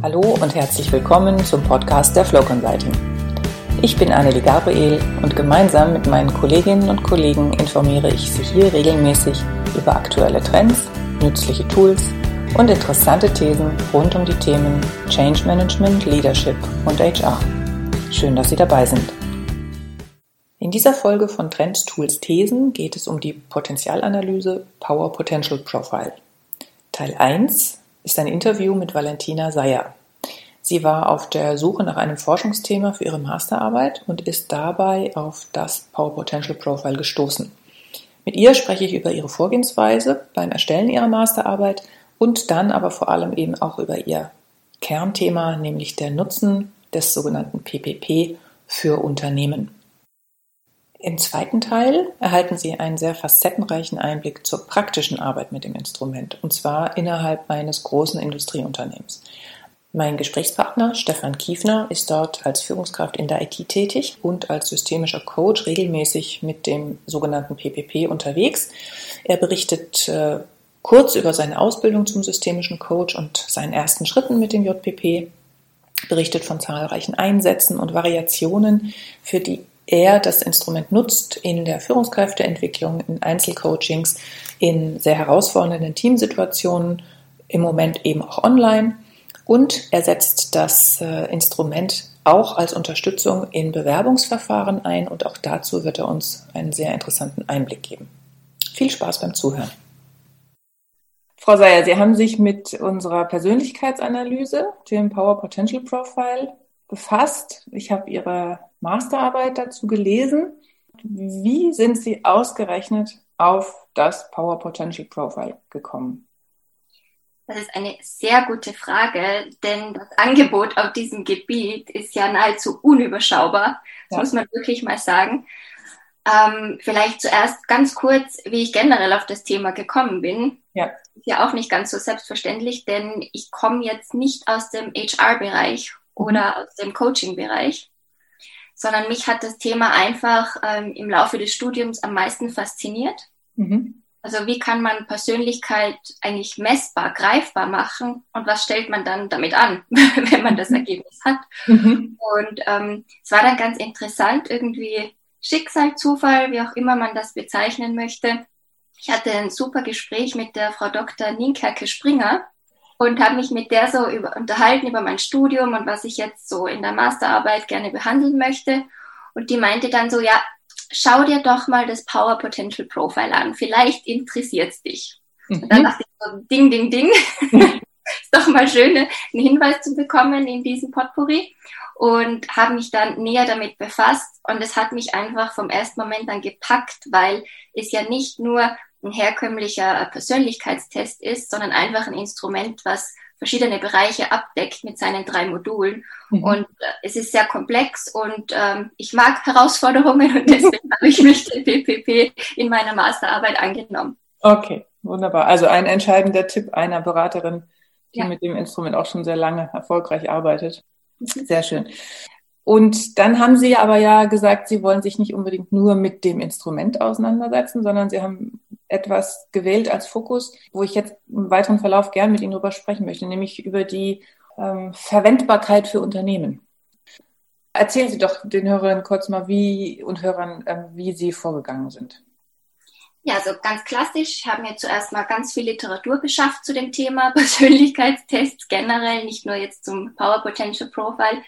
Hallo und herzlich willkommen zum Podcast der Flow Consulting. Ich bin Annelie Gabriel und gemeinsam mit meinen Kolleginnen und Kollegen informiere ich Sie hier regelmäßig über aktuelle Trends, nützliche Tools und interessante Thesen rund um die Themen Change Management, Leadership und HR. Schön, dass Sie dabei sind. In dieser Folge von Trends, Tools, Thesen geht es um die Potenzialanalyse Power Potential Profile. Teil 1 ist ein Interview mit Valentina Seyer. Sie war auf der Suche nach einem Forschungsthema für ihre Masterarbeit und ist dabei auf das Power Potential Profile gestoßen. Mit ihr spreche ich über ihre Vorgehensweise beim Erstellen ihrer Masterarbeit und dann aber vor allem eben auch über ihr Kernthema, nämlich der Nutzen des sogenannten PPP für Unternehmen. Im zweiten Teil erhalten Sie einen sehr facettenreichen Einblick zur praktischen Arbeit mit dem Instrument, und zwar innerhalb eines großen Industrieunternehmens. Mein Gesprächspartner Stefan Kiefner ist dort als Führungskraft in der IT tätig und als systemischer Coach regelmäßig mit dem sogenannten PPP unterwegs. Er berichtet äh, kurz über seine Ausbildung zum systemischen Coach und seinen ersten Schritten mit dem JPP, berichtet von zahlreichen Einsätzen und Variationen, für die er das Instrument nutzt in der Führungskräfteentwicklung, in Einzelcoachings, in sehr herausfordernden Teamsituationen, im Moment eben auch online. Und er setzt das äh, Instrument auch als Unterstützung in Bewerbungsverfahren ein und auch dazu wird er uns einen sehr interessanten Einblick geben. Viel Spaß beim Zuhören. Frau Seyer, Sie haben sich mit unserer Persönlichkeitsanalyse, dem Power Potential Profile, befasst. Ich habe Ihre Masterarbeit dazu gelesen. Wie sind Sie ausgerechnet auf das Power Potential Profile gekommen? Das ist eine sehr gute Frage, denn das Angebot auf diesem Gebiet ist ja nahezu unüberschaubar. Das ja. muss man wirklich mal sagen. Ähm, vielleicht zuerst ganz kurz, wie ich generell auf das Thema gekommen bin. Ja. Ist ja auch nicht ganz so selbstverständlich, denn ich komme jetzt nicht aus dem HR-Bereich. Oder aus dem Coaching-Bereich sondern mich hat das Thema einfach ähm, im Laufe des Studiums am meisten fasziniert. Mhm. Also wie kann man Persönlichkeit eigentlich messbar, greifbar machen und was stellt man dann damit an, wenn man das Ergebnis hat. Mhm. Und ähm, es war dann ganz interessant, irgendwie Schicksal, Zufall, wie auch immer man das bezeichnen möchte. Ich hatte ein super Gespräch mit der Frau Dr. Nienkerke Springer, und habe mich mit der so über, unterhalten über mein Studium und was ich jetzt so in der Masterarbeit gerne behandeln möchte. Und die meinte dann so, ja, schau dir doch mal das Power Potential Profile an. Vielleicht interessiert es dich. Mhm. Und dann dachte ich so, ding, ding, ding. ist doch mal schön, einen Hinweis zu bekommen in diesem Potpourri. Und habe mich dann näher damit befasst. Und es hat mich einfach vom ersten Moment an gepackt, weil es ja nicht nur ein herkömmlicher Persönlichkeitstest ist, sondern einfach ein Instrument, was verschiedene Bereiche abdeckt mit seinen drei Modulen. Mhm. Und äh, es ist sehr komplex und ähm, ich mag Herausforderungen und deswegen habe ich mich der PPP in meiner Masterarbeit angenommen. Okay, wunderbar. Also ein entscheidender Tipp einer Beraterin, die ja. mit dem Instrument auch schon sehr lange erfolgreich arbeitet. Mhm. Sehr schön. Und dann haben Sie aber ja gesagt, Sie wollen sich nicht unbedingt nur mit dem Instrument auseinandersetzen, sondern Sie haben etwas gewählt als Fokus, wo ich jetzt im weiteren Verlauf gern mit Ihnen darüber sprechen möchte, nämlich über die ähm, Verwendbarkeit für Unternehmen. Erzählen Sie doch den Hörern kurz mal, wie und Hörern, ähm, wie Sie vorgegangen sind. Ja, also ganz klassisch. Ich habe mir zuerst mal ganz viel Literatur beschafft zu dem Thema Persönlichkeitstests generell, nicht nur jetzt zum Power Potential Profile,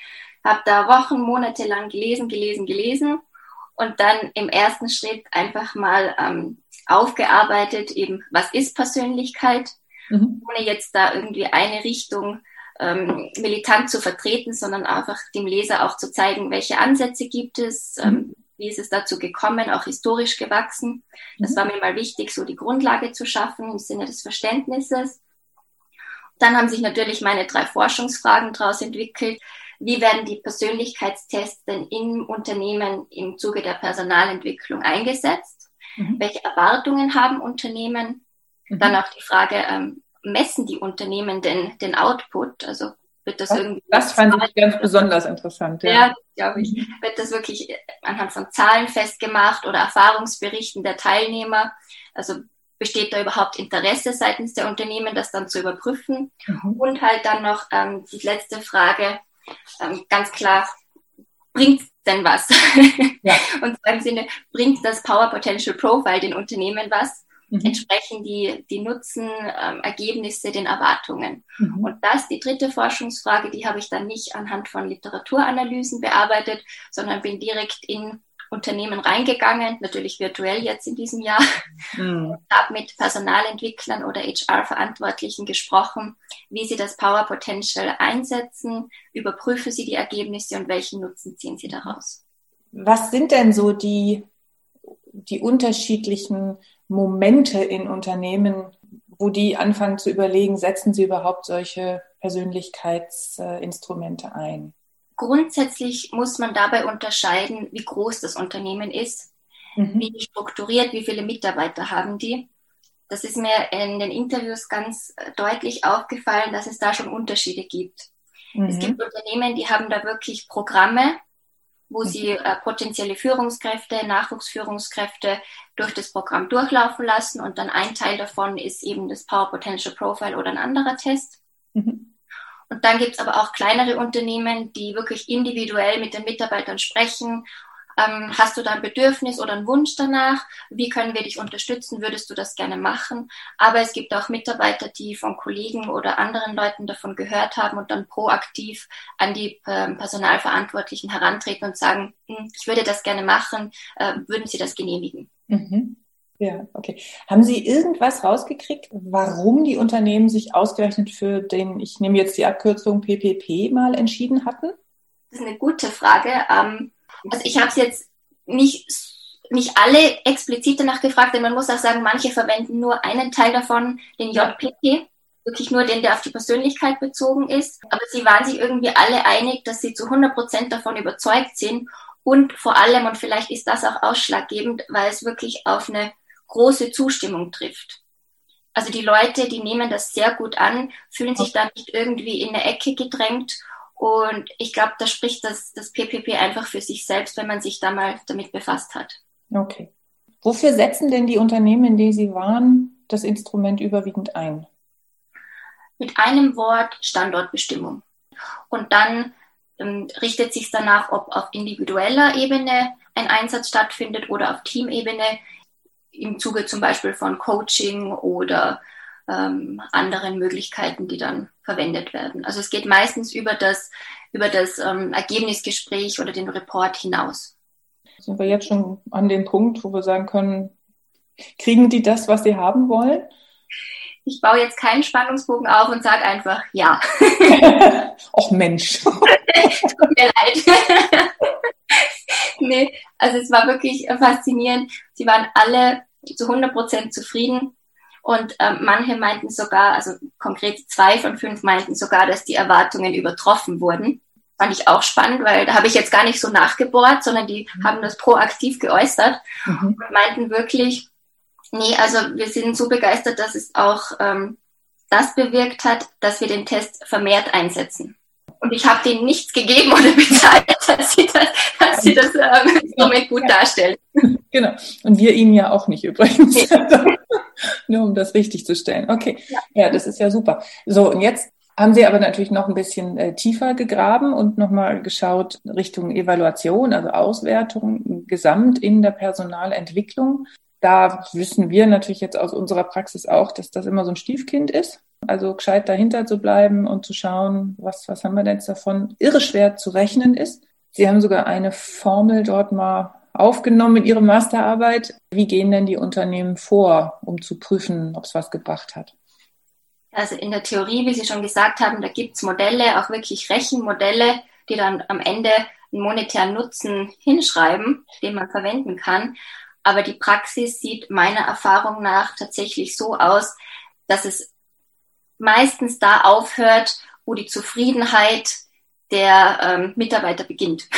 habe da Wochen, Monate lang gelesen, gelesen, gelesen und dann im ersten Schritt einfach mal ähm, aufgearbeitet, eben was ist Persönlichkeit, mhm. ohne jetzt da irgendwie eine Richtung ähm, militant zu vertreten, sondern einfach dem Leser auch zu zeigen, welche Ansätze gibt es, ähm, mhm. wie ist es dazu gekommen, auch historisch gewachsen. Das mhm. war mir mal wichtig, so die Grundlage zu schaffen im Sinne des Verständnisses. Dann haben sich natürlich meine drei Forschungsfragen daraus entwickelt wie werden die Persönlichkeitstests denn im Unternehmen im Zuge der Personalentwicklung eingesetzt? Mhm. Welche Erwartungen haben Unternehmen? Mhm. Dann auch die Frage, ähm, messen die Unternehmen denn den Output? Also wird das, das irgendwie. Das fand ich ganz besonders interessant. Ja, ja glaube ich. Mhm. Wird das wirklich anhand von Zahlen festgemacht oder Erfahrungsberichten der Teilnehmer? Also besteht da überhaupt Interesse seitens der Unternehmen, das dann zu überprüfen. Mhm. Und halt dann noch ähm, die letzte Frage, ähm, ganz klar, bringt denn was? Ja. Und zwar im Sinne, bringt das Power Potential Profile den Unternehmen was? Mhm. Entsprechen die, die Nutzen-Ergebnisse ähm, den Erwartungen? Mhm. Und das, die dritte Forschungsfrage, die habe ich dann nicht anhand von Literaturanalysen bearbeitet, sondern bin direkt in Unternehmen reingegangen, natürlich virtuell jetzt in diesem Jahr, mhm. habe mit Personalentwicklern oder HR-Verantwortlichen gesprochen, wie sie das Power Potential einsetzen, überprüfen sie die Ergebnisse und welchen Nutzen ziehen sie daraus. Was sind denn so die, die unterschiedlichen Momente in Unternehmen, wo die anfangen zu überlegen, setzen sie überhaupt solche Persönlichkeitsinstrumente ein? Grundsätzlich muss man dabei unterscheiden, wie groß das Unternehmen ist, mhm. wie strukturiert, wie viele Mitarbeiter haben die. Das ist mir in den Interviews ganz deutlich aufgefallen, dass es da schon Unterschiede gibt. Mhm. Es gibt Unternehmen, die haben da wirklich Programme, wo mhm. sie äh, potenzielle Führungskräfte, Nachwuchsführungskräfte durch das Programm durchlaufen lassen und dann ein Teil davon ist eben das Power Potential Profile oder ein anderer Test. Mhm. Und dann gibt es aber auch kleinere Unternehmen, die wirklich individuell mit den Mitarbeitern sprechen. Ähm, hast du da ein Bedürfnis oder einen Wunsch danach? Wie können wir dich unterstützen? Würdest du das gerne machen? Aber es gibt auch Mitarbeiter, die von Kollegen oder anderen Leuten davon gehört haben und dann proaktiv an die äh, Personalverantwortlichen herantreten und sagen, hm, ich würde das gerne machen, äh, würden Sie das genehmigen? Mhm. Ja, okay. Haben Sie irgendwas rausgekriegt, warum die Unternehmen sich ausgerechnet für den, ich nehme jetzt die Abkürzung PPP mal entschieden hatten? Das ist eine gute Frage. Ähm, also ich habe es jetzt nicht, nicht alle explizit danach gefragt, denn man muss auch sagen, manche verwenden nur einen Teil davon, den JPP, wirklich nur den, der auf die Persönlichkeit bezogen ist. Aber sie waren sich irgendwie alle einig, dass sie zu 100 Prozent davon überzeugt sind und vor allem, und vielleicht ist das auch ausschlaggebend, weil es wirklich auf eine große Zustimmung trifft. Also die Leute, die nehmen das sehr gut an, fühlen sich da nicht irgendwie in eine Ecke gedrängt. Und ich glaube, da spricht das, das PPP einfach für sich selbst, wenn man sich da mal damit befasst hat. Okay. Wofür setzen denn die Unternehmen, in denen Sie waren, das Instrument überwiegend ein? Mit einem Wort Standortbestimmung. Und dann ähm, richtet sich danach, ob auf individueller Ebene ein Einsatz stattfindet oder auf Teamebene im Zuge zum Beispiel von Coaching oder ähm, anderen Möglichkeiten, die dann verwendet werden. Also es geht meistens über das, über das ähm, Ergebnisgespräch oder den Report hinaus. Sind wir jetzt schon an dem Punkt, wo wir sagen können, kriegen die das, was sie haben wollen? Ich baue jetzt keinen Spannungsbogen auf und sage einfach ja. Och Mensch. Tut mir leid. nee, also es war wirklich faszinierend. Sie waren alle zu 100 Prozent zufrieden. Und ähm, manche meinten sogar, also konkret zwei von fünf meinten sogar, dass die Erwartungen übertroffen wurden. Fand ich auch spannend, weil da habe ich jetzt gar nicht so nachgebohrt, sondern die mhm. haben das proaktiv geäußert mhm. und meinten wirklich, nee, also wir sind so begeistert, dass es auch ähm, das bewirkt hat, dass wir den Test vermehrt einsetzen. Und ich habe denen nichts gegeben oder bezahlt, dass sie das, dass sie das ähm, Instrument gut darstellen. Genau. Und wir ihnen ja auch nicht übrigens. Nur um das richtig zu stellen. Okay. Ja. ja, das ist ja super. So, und jetzt haben Sie aber natürlich noch ein bisschen äh, tiefer gegraben und nochmal geschaut Richtung Evaluation, also Auswertung gesamt in der Personalentwicklung. Da wissen wir natürlich jetzt aus unserer Praxis auch, dass das immer so ein Stiefkind ist. Also gescheit dahinter zu bleiben und zu schauen, was, was haben wir denn jetzt davon, irre schwer zu rechnen ist. Sie haben sogar eine Formel dort mal aufgenommen in Ihre Masterarbeit. Wie gehen denn die Unternehmen vor, um zu prüfen, ob es was gebracht hat? Also in der Theorie, wie Sie schon gesagt haben, da gibt es Modelle, auch wirklich Rechenmodelle, die dann am Ende einen monetären Nutzen hinschreiben, den man verwenden kann. Aber die Praxis sieht meiner Erfahrung nach tatsächlich so aus, dass es meistens da aufhört, wo die Zufriedenheit der ähm, Mitarbeiter beginnt.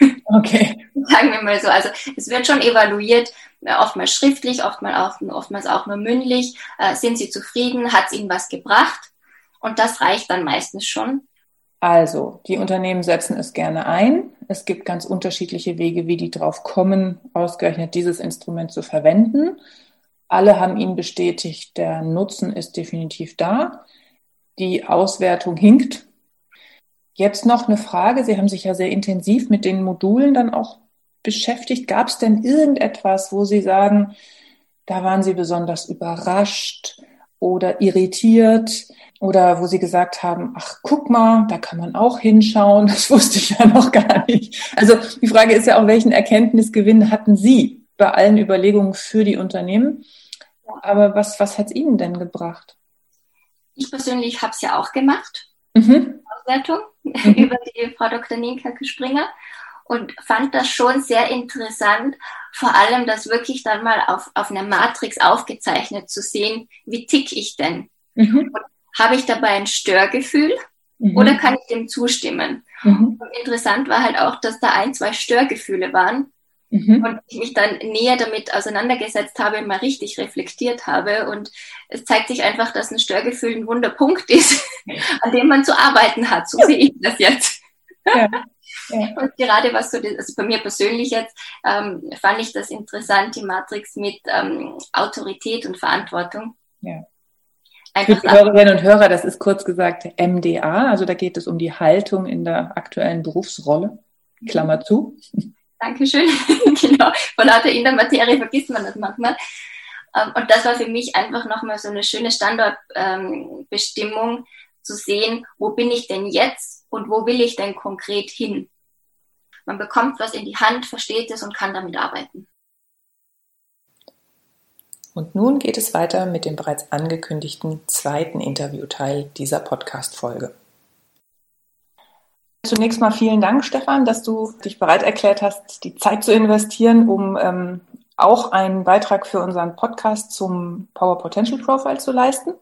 Okay. Sagen wir mal so. Also es wird schon evaluiert, äh, oftmals schriftlich, oftmals auch, oftmals auch nur mündlich. Äh, sind sie zufrieden? Hat es ihnen was gebracht? Und das reicht dann meistens schon. Also, die Unternehmen setzen es gerne ein. Es gibt ganz unterschiedliche Wege, wie die drauf kommen, ausgerechnet dieses Instrument zu verwenden. Alle haben ihn bestätigt, der Nutzen ist definitiv da. Die Auswertung hinkt. Jetzt noch eine Frage. Sie haben sich ja sehr intensiv mit den Modulen dann auch beschäftigt. Gab es denn irgendetwas, wo Sie sagen, da waren Sie besonders überrascht oder irritiert oder wo Sie gesagt haben, ach, guck mal, da kann man auch hinschauen. Das wusste ich ja noch gar nicht. Also die Frage ist ja auch, welchen Erkenntnisgewinn hatten Sie bei allen Überlegungen für die Unternehmen? Aber was, was hat es Ihnen denn gebracht? Ich persönlich habe es ja auch gemacht. Mhm. Auswertung mhm. über die Frau Dr. Nienkerke Springer und fand das schon sehr interessant, vor allem das wirklich dann mal auf, auf einer Matrix aufgezeichnet zu sehen, wie tick ich denn? Mhm. Habe ich dabei ein Störgefühl mhm. oder kann ich dem zustimmen? Mhm. interessant war halt auch, dass da ein, zwei Störgefühle waren. Mhm. Und ich mich dann näher damit auseinandergesetzt habe, mal richtig reflektiert habe. Und es zeigt sich einfach, dass ein Störgefühl ein Wunderpunkt ist, an dem man zu arbeiten hat. So sehe ich das jetzt. Ja. Ja. Und gerade was so, also bei mir persönlich jetzt, ähm, fand ich das interessant, die Matrix mit ähm, Autorität und Verantwortung. Ja. Für die Hörerinnen und Hörer, das ist kurz gesagt MDA, also da geht es um die Haltung in der aktuellen Berufsrolle. Klammer zu. Dankeschön. genau. Vor lauter in der Materie vergisst man das manchmal. Ähm, und das war für mich einfach nochmal so eine schöne Standortbestimmung, ähm, zu sehen, wo bin ich denn jetzt und wo will ich denn konkret hin. Man bekommt was in die Hand, versteht es und kann damit arbeiten. Und nun geht es weiter mit dem bereits angekündigten zweiten Interviewteil dieser Podcast-Folge. Zunächst mal vielen Dank, Stefan, dass du dich bereit erklärt hast, die Zeit zu investieren, um ähm, auch einen Beitrag für unseren Podcast zum Power Potential Profile zu leisten.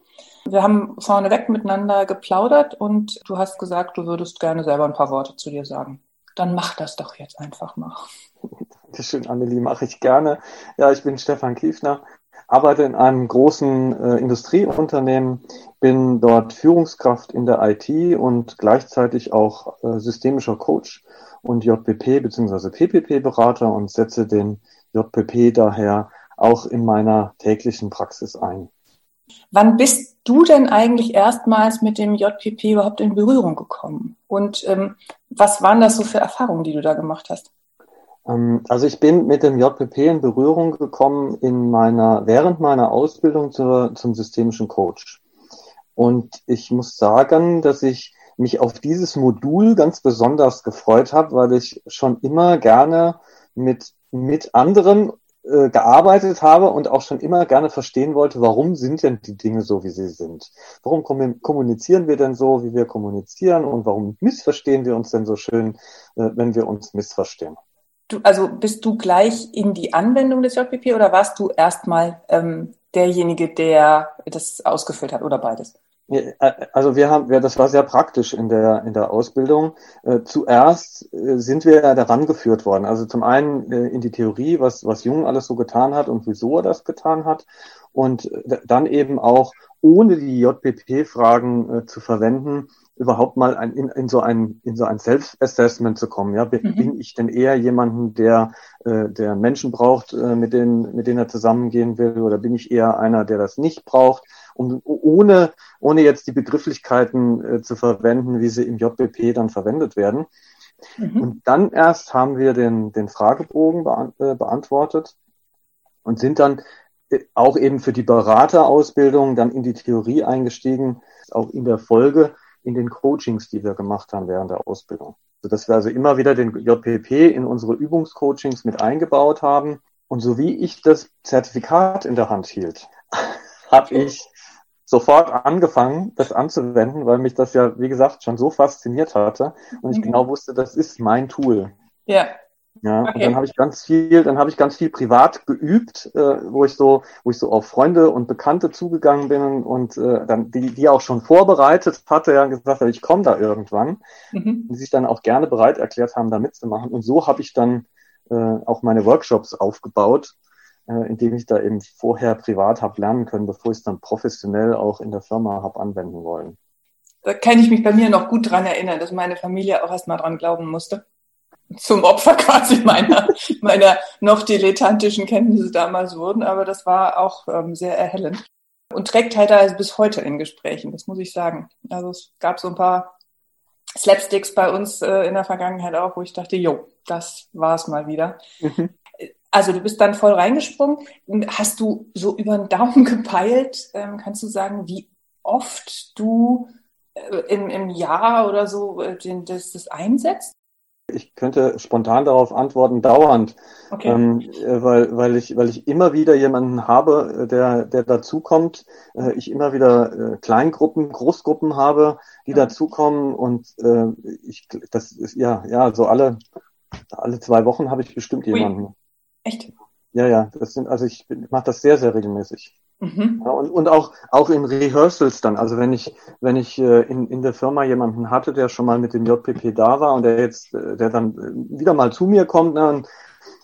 Wir haben vorneweg miteinander geplaudert und du hast gesagt, du würdest gerne selber ein paar Worte zu dir sagen. Dann mach das doch jetzt einfach mal. Dankeschön, Annelie, mache ich gerne. Ja, ich bin Stefan Kiefner, arbeite in einem großen äh, Industrieunternehmen, bin dort Führungskraft in der IT und gleichzeitig auch äh, systemischer Coach und JPP bzw. PPP-Berater und setze den JPP daher auch in meiner täglichen Praxis ein. Wann bist du denn eigentlich erstmals mit dem JPP überhaupt in Berührung gekommen? Und ähm, was waren das so für Erfahrungen, die du da gemacht hast? Ähm, also ich bin mit dem JPP in Berührung gekommen in meiner, während meiner Ausbildung zur, zum systemischen Coach. Und ich muss sagen, dass ich mich auf dieses Modul ganz besonders gefreut habe, weil ich schon immer gerne mit, mit anderen äh, gearbeitet habe und auch schon immer gerne verstehen wollte, warum sind denn die Dinge so, wie sie sind? Warum kommunizieren wir denn so, wie wir kommunizieren und warum missverstehen wir uns denn so schön, äh, wenn wir uns missverstehen? Du, also bist du gleich in die Anwendung des JPP oder warst du erstmal ähm, derjenige, der das ausgefüllt hat oder beides? Äh, also wir haben, wir, das war sehr praktisch in der in der Ausbildung. Äh, zuerst äh, sind wir daran geführt worden. Also zum einen äh, in die Theorie, was was Jung alles so getan hat und wieso er das getan hat, und äh, dann eben auch ohne die JPP-Fragen äh, zu verwenden, überhaupt mal ein, in, in so ein in so ein Self-Assessment zu kommen. Ja, bin, mhm. ich denn eher jemanden, der äh, der Menschen braucht, äh, mit denen mit denen er zusammengehen will, oder bin ich eher einer, der das nicht braucht? Um, ohne ohne jetzt die Begrifflichkeiten äh, zu verwenden, wie sie im JPP dann verwendet werden. Mhm. Und dann erst haben wir den den Fragebogen beant äh, beantwortet und sind dann auch eben für die Beraterausbildung dann in die Theorie eingestiegen, auch in der Folge in den Coachings, die wir gemacht haben während der Ausbildung. Also dass wir also immer wieder den JPP in unsere Übungscoachings mit eingebaut haben. Und so wie ich das Zertifikat in der Hand hielt, habe ich sofort angefangen, das anzuwenden, weil mich das ja, wie gesagt, schon so fasziniert hatte und ich mhm. genau wusste, das ist mein Tool. Ja, ja, okay. und dann habe ich ganz viel, dann habe ich ganz viel privat geübt, äh, wo ich so, wo ich so auf Freunde und Bekannte zugegangen bin und äh, dann die, die auch schon vorbereitet hatte, ja, gesagt hat, ich komme da irgendwann, mhm. die sich dann auch gerne bereit erklärt haben, da mitzumachen. Und so habe ich dann äh, auch meine Workshops aufgebaut, äh, indem ich da eben vorher privat habe lernen können, bevor ich es dann professionell auch in der Firma habe anwenden wollen. Da kann ich mich bei mir noch gut dran erinnern, dass meine Familie auch erst mal dran glauben musste. Zum Opfer quasi meiner, meiner noch dilettantischen Kenntnisse damals wurden, aber das war auch ähm, sehr erhellend. Und trägt halt also bis heute in Gesprächen, das muss ich sagen. Also es gab so ein paar Slapsticks bei uns äh, in der Vergangenheit auch, wo ich dachte, jo, das war's mal wieder. Mhm. Also du bist dann voll reingesprungen. Hast du so über den Daumen gepeilt? Ähm, kannst du sagen, wie oft du äh, im, im Jahr oder so äh, den, das, das einsetzt? Ich könnte spontan darauf antworten, dauernd, okay. ähm, äh, weil, weil, ich, weil ich immer wieder jemanden habe, äh, der, der dazukommt, äh, ich immer wieder äh, Kleingruppen, Großgruppen habe, die okay. dazukommen und äh, ich, das ist ja, ja, so alle, alle zwei Wochen habe ich bestimmt jemanden. Ui. Echt? Ja, ja, das sind, also ich mache das sehr, sehr regelmäßig. Mhm. Ja, und, und auch, auch in Rehearsals dann. Also wenn ich, wenn ich äh, in, in der Firma jemanden hatte, der schon mal mit dem JPP da war und der jetzt, äh, der dann äh, wieder mal zu mir kommt, ne, und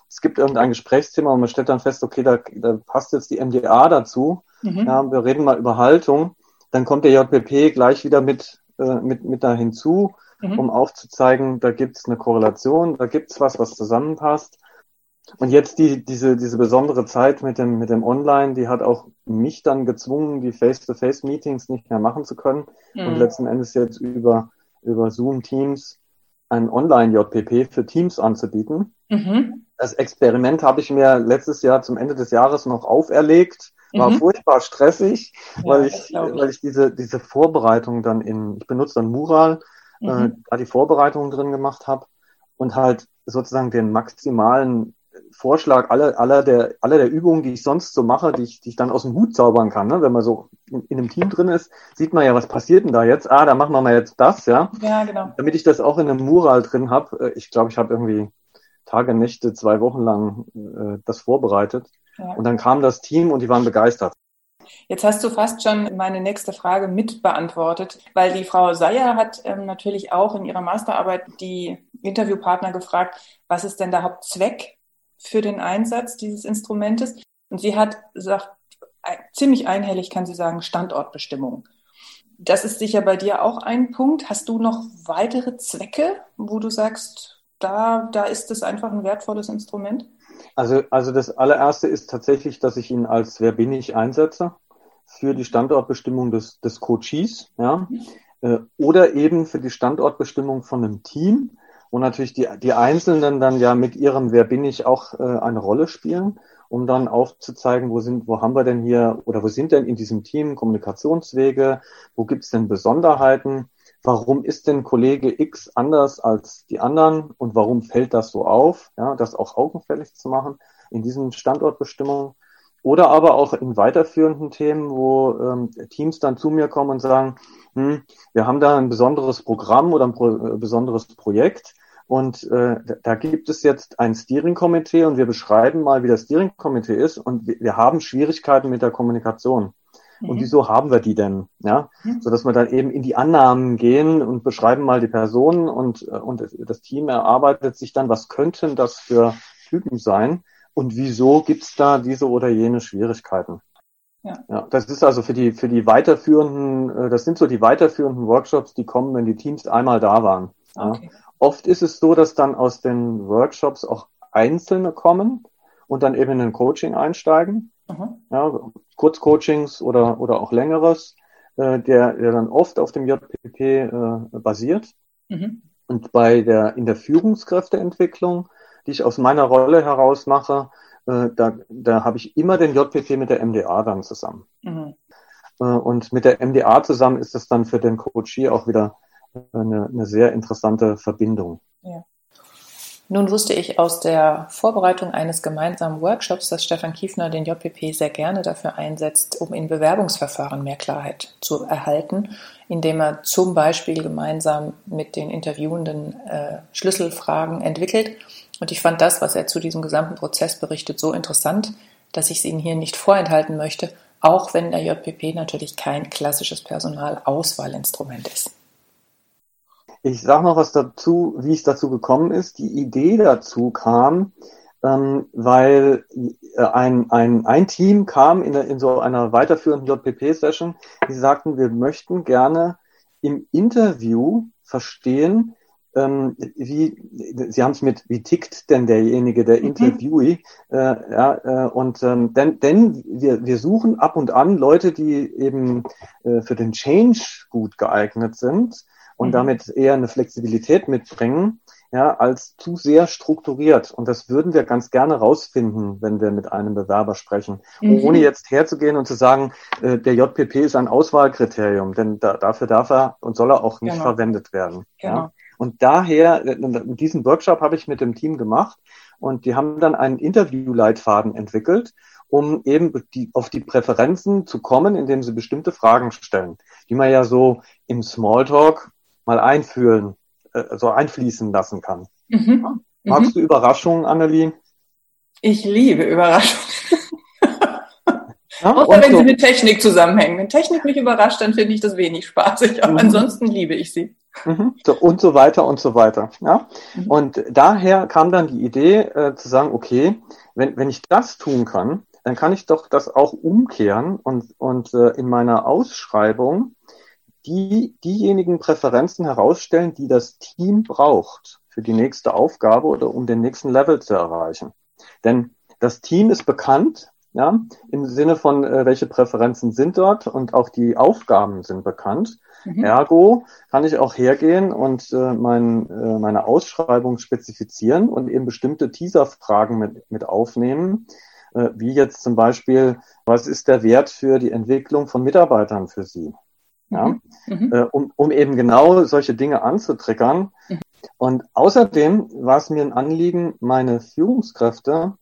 es gibt irgendein Gesprächsthema und man stellt dann fest, okay, da, da passt jetzt die MDA dazu. Mhm. Ja, wir reden mal über Haltung. Dann kommt der JPP gleich wieder mit, äh, mit, mit da hinzu, mhm. um aufzuzeigen, da gibt's eine Korrelation, da gibt's was, was zusammenpasst. Und jetzt die, diese, diese besondere Zeit mit dem, mit dem Online, die hat auch mich dann gezwungen, die Face-to-Face-Meetings nicht mehr machen zu können mhm. und letzten Endes jetzt über, über Zoom Teams ein Online-JPP für Teams anzubieten. Mhm. Das Experiment habe ich mir letztes Jahr zum Ende des Jahres noch auferlegt. War mhm. furchtbar stressig, ja, weil ich, ich, weil ich diese, diese Vorbereitung dann in, ich benutze dann Mural, äh, mhm. da die Vorbereitung drin gemacht habe und halt sozusagen den maximalen Vorschlag aller, aller, der, aller der Übungen, die ich sonst so mache, die ich, die ich dann aus dem Hut zaubern kann. Ne? Wenn man so in, in einem Team drin ist, sieht man ja, was passiert denn da jetzt? Ah, da machen wir mal jetzt das, ja. Ja, genau. Damit ich das auch in einem Mural drin habe. Äh, ich glaube, ich habe irgendwie Tage, Nächte, zwei Wochen lang äh, das vorbereitet. Ja. Und dann kam das Team und die waren begeistert. Jetzt hast du fast schon meine nächste Frage mit beantwortet, weil die Frau Seyer hat ähm, natürlich auch in ihrer Masterarbeit die Interviewpartner gefragt, was ist denn der Hauptzweck für den Einsatz dieses Instrumentes. Und sie hat gesagt, ziemlich einhellig kann sie sagen, Standortbestimmung. Das ist sicher bei dir auch ein Punkt. Hast du noch weitere Zwecke, wo du sagst, da, da ist es einfach ein wertvolles Instrument? Also, also das allererste ist tatsächlich, dass ich ihn als Wer bin ich einsetze für die Standortbestimmung des, des Coaches, ja, mhm. äh, oder eben für die Standortbestimmung von einem Team wo natürlich die, die Einzelnen dann ja mit ihrem Wer bin ich auch äh, eine Rolle spielen, um dann aufzuzeigen, wo sind, wo haben wir denn hier oder wo sind denn in diesem Team Kommunikationswege, wo gibt's denn Besonderheiten, warum ist denn Kollege X anders als die anderen und warum fällt das so auf, ja, das auch augenfällig zu machen in diesen Standortbestimmungen. Oder aber auch in weiterführenden Themen, wo ähm, Teams dann zu mir kommen und sagen, hm, wir haben da ein besonderes Programm oder ein pro, äh, besonderes Projekt und äh, da gibt es jetzt ein Steering-Komitee und wir beschreiben mal, wie das Steering-Komitee ist und wir, wir, haben Schwierigkeiten mit der Kommunikation. Mhm. Und wieso haben wir die denn? Ja, mhm. so dass wir dann eben in die Annahmen gehen und beschreiben mal die Personen und, äh, und das Team erarbeitet sich dann, was könnten das für Typen sein und wieso gibt's da diese oder jene Schwierigkeiten? Ja. ja, das ist also für die für die weiterführenden, äh, das sind so die weiterführenden Workshops, die kommen, wenn die Teams einmal da waren. Okay. Ja. Oft ist es so, dass dann aus den Workshops auch Einzelne kommen und dann eben in ein Coaching einsteigen. Ja, Kurzcoachings oder, oder auch längeres, äh, der, der dann oft auf dem JPP äh, basiert. Mhm. Und bei der, in der Führungskräfteentwicklung, die ich aus meiner Rolle heraus mache, äh, da, da habe ich immer den JPP mit der MDA dann zusammen. Mhm. Äh, und mit der MDA zusammen ist es dann für den Coachie auch wieder eine, eine sehr interessante Verbindung. Ja. Nun wusste ich aus der Vorbereitung eines gemeinsamen Workshops, dass Stefan Kiefner den JPP sehr gerne dafür einsetzt, um in Bewerbungsverfahren mehr Klarheit zu erhalten, indem er zum Beispiel gemeinsam mit den Interviewenden äh, Schlüsselfragen entwickelt. Und ich fand das, was er zu diesem gesamten Prozess berichtet, so interessant, dass ich es Ihnen hier nicht vorenthalten möchte, auch wenn der JPP natürlich kein klassisches Personalauswahlinstrument ist. Ich sage noch was dazu, wie es dazu gekommen ist. Die Idee dazu kam, ähm, weil äh, ein, ein, ein Team kam in, in so einer weiterführenden JPP-Session, die sagten, wir möchten gerne im Interview verstehen, ähm, wie, Sie haben es mit, wie tickt denn derjenige, der mhm. Interviewee? Äh, ja, äh, und ähm, denn, denn wir, wir suchen ab und an Leute, die eben äh, für den Change gut geeignet sind und mhm. damit eher eine Flexibilität mitbringen, ja, als zu sehr strukturiert. Und das würden wir ganz gerne rausfinden, wenn wir mit einem Bewerber sprechen. Mhm. Ohne jetzt herzugehen und zu sagen, äh, der JPP ist ein Auswahlkriterium, denn da, dafür darf er und soll er auch nicht genau. verwendet werden. Genau. Ja. Und daher, diesen Workshop habe ich mit dem Team gemacht und die haben dann einen Interviewleitfaden entwickelt, um eben die, auf die Präferenzen zu kommen, indem sie bestimmte Fragen stellen, die man ja so im Smalltalk mal einfühlen, äh, so einfließen lassen kann. Mhm. Magst mhm. du Überraschungen, Annelie? Ich liebe Überraschungen. Ja, Außer wenn so. sie mit Technik zusammenhängen. Wenn Technik mich überrascht, dann finde ich das wenig spaßig. Aber mhm. ansonsten liebe ich sie. Mhm. So, und so weiter und so weiter. Ja? Mhm. Und daher kam dann die Idee äh, zu sagen, okay, wenn, wenn ich das tun kann, dann kann ich doch das auch umkehren und, und äh, in meiner Ausschreibung die, diejenigen Präferenzen herausstellen, die das Team braucht für die nächste Aufgabe oder um den nächsten Level zu erreichen. Denn das Team ist bekannt, ja, im Sinne von, äh, welche Präferenzen sind dort und auch die Aufgaben sind bekannt. Mhm. Ergo kann ich auch hergehen und äh, mein, äh, meine Ausschreibung spezifizieren und eben bestimmte Teaser-Fragen mit, mit aufnehmen, äh, wie jetzt zum Beispiel, was ist der Wert für die Entwicklung von Mitarbeitern für Sie? Ja? Mhm. mhm. Äh, um, um eben genau solche Dinge anzutriggern. Mhm. Und außerdem war es mir ein Anliegen, meine Führungskräfte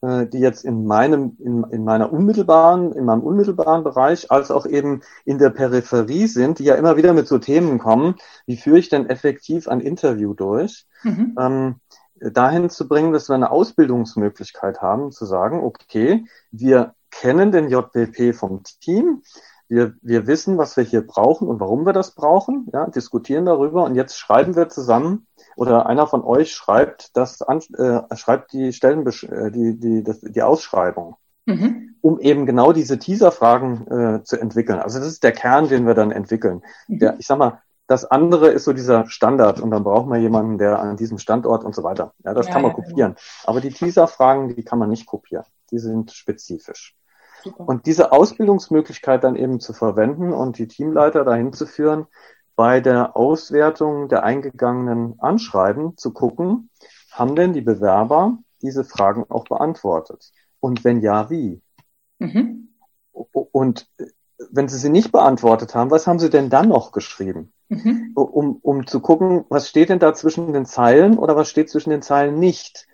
äh, die jetzt in meinem, in, in meiner unmittelbaren, in meinem unmittelbaren Bereich, als auch eben in der Peripherie sind, die ja immer wieder mit so Themen kommen, wie führe ich denn effektiv ein Interview durch, mhm. ähm, dahin zu bringen, dass wir eine Ausbildungsmöglichkeit haben, zu sagen, okay, wir kennen den JPP vom Team, wir, wir wissen, was wir hier brauchen und warum wir das brauchen, ja, diskutieren darüber und jetzt schreiben wir zusammen oder einer von euch schreibt das an, äh, schreibt die Stellen äh, die die das, die Ausschreibung, mhm. um eben genau diese Teaser-Fragen äh, zu entwickeln. Also das ist der Kern, den wir dann entwickeln. Mhm. Der, ich sag mal, das andere ist so dieser Standard und dann braucht man jemanden, der an diesem Standort und so weiter. Ja, das ja, kann man ja, kopieren. Genau. Aber die Teaser-Fragen, die kann man nicht kopieren. Die sind spezifisch. Und diese Ausbildungsmöglichkeit dann eben zu verwenden und die Teamleiter dahin zu führen, bei der Auswertung der eingegangenen Anschreiben zu gucken, haben denn die Bewerber diese Fragen auch beantwortet? Und wenn ja, wie? Mhm. Und wenn sie sie nicht beantwortet haben, was haben sie denn dann noch geschrieben? Mhm. Um, um zu gucken, was steht denn da zwischen den Zeilen oder was steht zwischen den Zeilen nicht?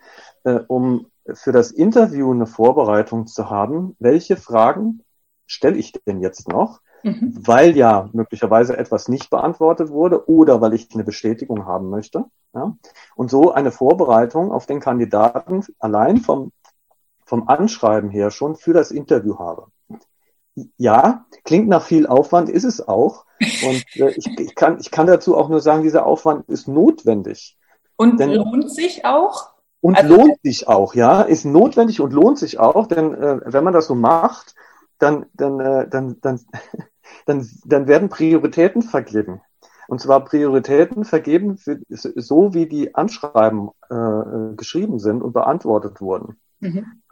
Äh, um für das Interview eine Vorbereitung zu haben, welche Fragen stelle ich denn jetzt noch, mhm. weil ja möglicherweise etwas nicht beantwortet wurde oder weil ich eine Bestätigung haben möchte. Ja? Und so eine Vorbereitung auf den Kandidaten allein vom, vom Anschreiben her schon für das Interview habe. Ja, klingt nach viel Aufwand, ist es auch. Und äh, ich, ich, kann, ich kann dazu auch nur sagen, dieser Aufwand ist notwendig. Und Denn, lohnt sich auch? Und also, lohnt sich auch, ja, ist notwendig und lohnt sich auch, denn äh, wenn man das so macht, dann, dann, äh, dann, dann, dann, dann werden Prioritäten vergeben. Und zwar Prioritäten vergeben für, so, wie die Anschreiben äh, geschrieben sind und beantwortet wurden. Mhm.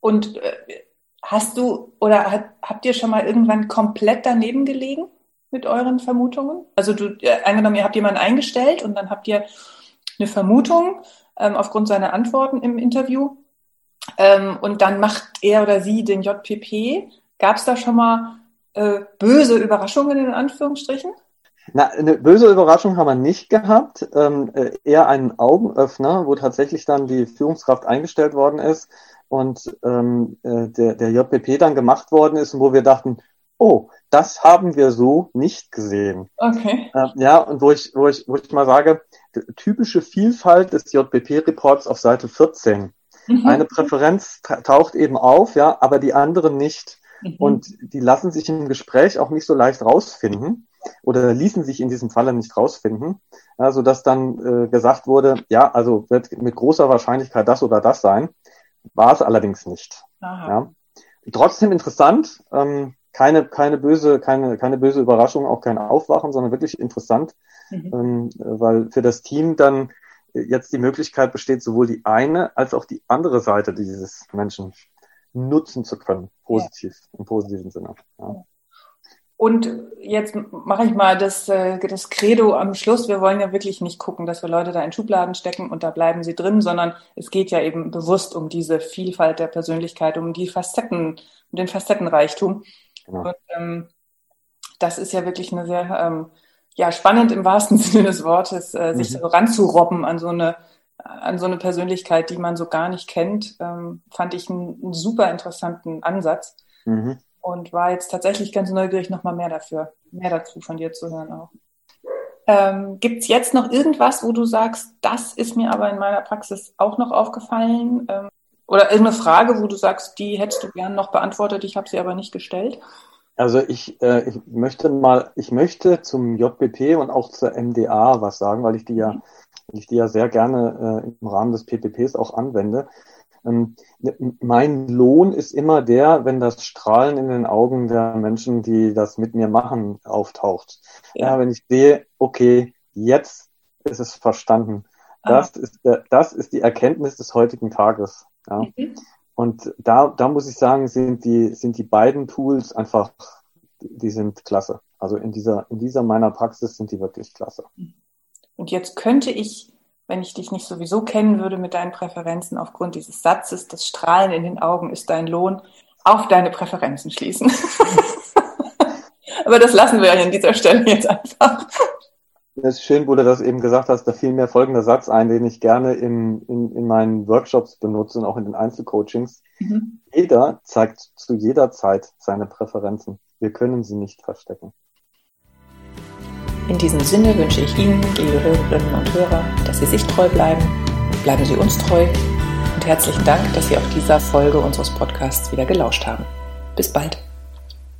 Und äh, hast du oder hat, habt ihr schon mal irgendwann komplett daneben gelegen mit euren Vermutungen? Also du, äh, angenommen, ihr habt jemanden eingestellt und dann habt ihr eine Vermutung ähm, aufgrund seiner Antworten im Interview. Ähm, und dann macht er oder sie den JPP. Gab es da schon mal äh, böse Überraschungen in Anführungsstrichen? Na, eine böse Überraschung haben wir nicht gehabt. Ähm, äh, eher einen Augenöffner, wo tatsächlich dann die Führungskraft eingestellt worden ist und ähm, äh, der, der JPP dann gemacht worden ist und wo wir dachten, oh, das haben wir so nicht gesehen. Okay. Äh, ja, und wo ich, wo ich, wo ich mal sage, typische Vielfalt des JBP-Reports auf Seite 14. Mhm. Eine Präferenz taucht eben auf, ja, aber die anderen nicht. Mhm. Und die lassen sich im Gespräch auch nicht so leicht rausfinden oder ließen sich in diesem Falle nicht rausfinden, ja, sodass dann äh, gesagt wurde, ja, also wird mit großer Wahrscheinlichkeit das oder das sein. War es allerdings nicht. Ja. Trotzdem interessant, ähm, keine, keine böse, keine, keine böse Überraschung, auch kein Aufwachen, sondern wirklich interessant, mhm. ähm, weil für das Team dann jetzt die Möglichkeit besteht, sowohl die eine als auch die andere Seite dieses Menschen nutzen zu können, positiv, ja. im positiven Sinne. Ja. Und jetzt mache ich mal das, äh, das Credo am Schluss. Wir wollen ja wirklich nicht gucken, dass wir Leute da in Schubladen stecken und da bleiben sie drin, sondern es geht ja eben bewusst um diese Vielfalt der Persönlichkeit, um die Facetten, um den Facettenreichtum. Genau. Und, ähm, das ist ja wirklich eine sehr ähm, ja, spannend im wahrsten Sinne des Wortes, äh, sich mhm. so ranzurobben an so eine an so eine Persönlichkeit, die man so gar nicht kennt, ähm, fand ich einen, einen super interessanten Ansatz. Mhm und war jetzt tatsächlich ganz neugierig, nochmal mehr dafür, mehr dazu von dir zu hören auch. Ähm, Gibt es jetzt noch irgendwas, wo du sagst, das ist mir aber in meiner Praxis auch noch aufgefallen? Ähm, oder irgendeine Frage, wo du sagst, die hättest du gern noch beantwortet, ich habe sie aber nicht gestellt? Also ich, äh, ich möchte mal, ich möchte zum JPP und auch zur MDA was sagen, weil ich die ja, ich die ja sehr gerne äh, im Rahmen des PPPs auch anwende. Ähm, mein Lohn ist immer der, wenn das Strahlen in den Augen der Menschen, die das mit mir machen, auftaucht. Ja, ja wenn ich sehe, okay, jetzt ist es verstanden. Das ist, das ist die Erkenntnis des heutigen Tages. Ja. Mhm. Und da, da muss ich sagen, sind die, sind die beiden Tools einfach, die sind klasse. Also in dieser, in dieser meiner Praxis sind die wirklich klasse. Und jetzt könnte ich wenn ich dich nicht sowieso kennen würde mit deinen Präferenzen aufgrund dieses Satzes, das Strahlen in den Augen ist dein Lohn, auf deine Präferenzen schließen. Aber das lassen wir an dieser Stelle jetzt einfach. Es ist schön, wo du das eben gesagt hast, da fiel mir folgender Satz ein, den ich gerne in, in, in meinen Workshops benutze und auch in den Einzelcoachings. Mhm. Jeder zeigt zu jeder Zeit seine Präferenzen. Wir können sie nicht verstecken. In diesem Sinne wünsche ich Ihnen, liebe Hörerinnen und Hörer, dass Sie sich treu bleiben, bleiben Sie uns treu und herzlichen Dank, dass Sie auch dieser Folge unseres Podcasts wieder gelauscht haben. Bis bald.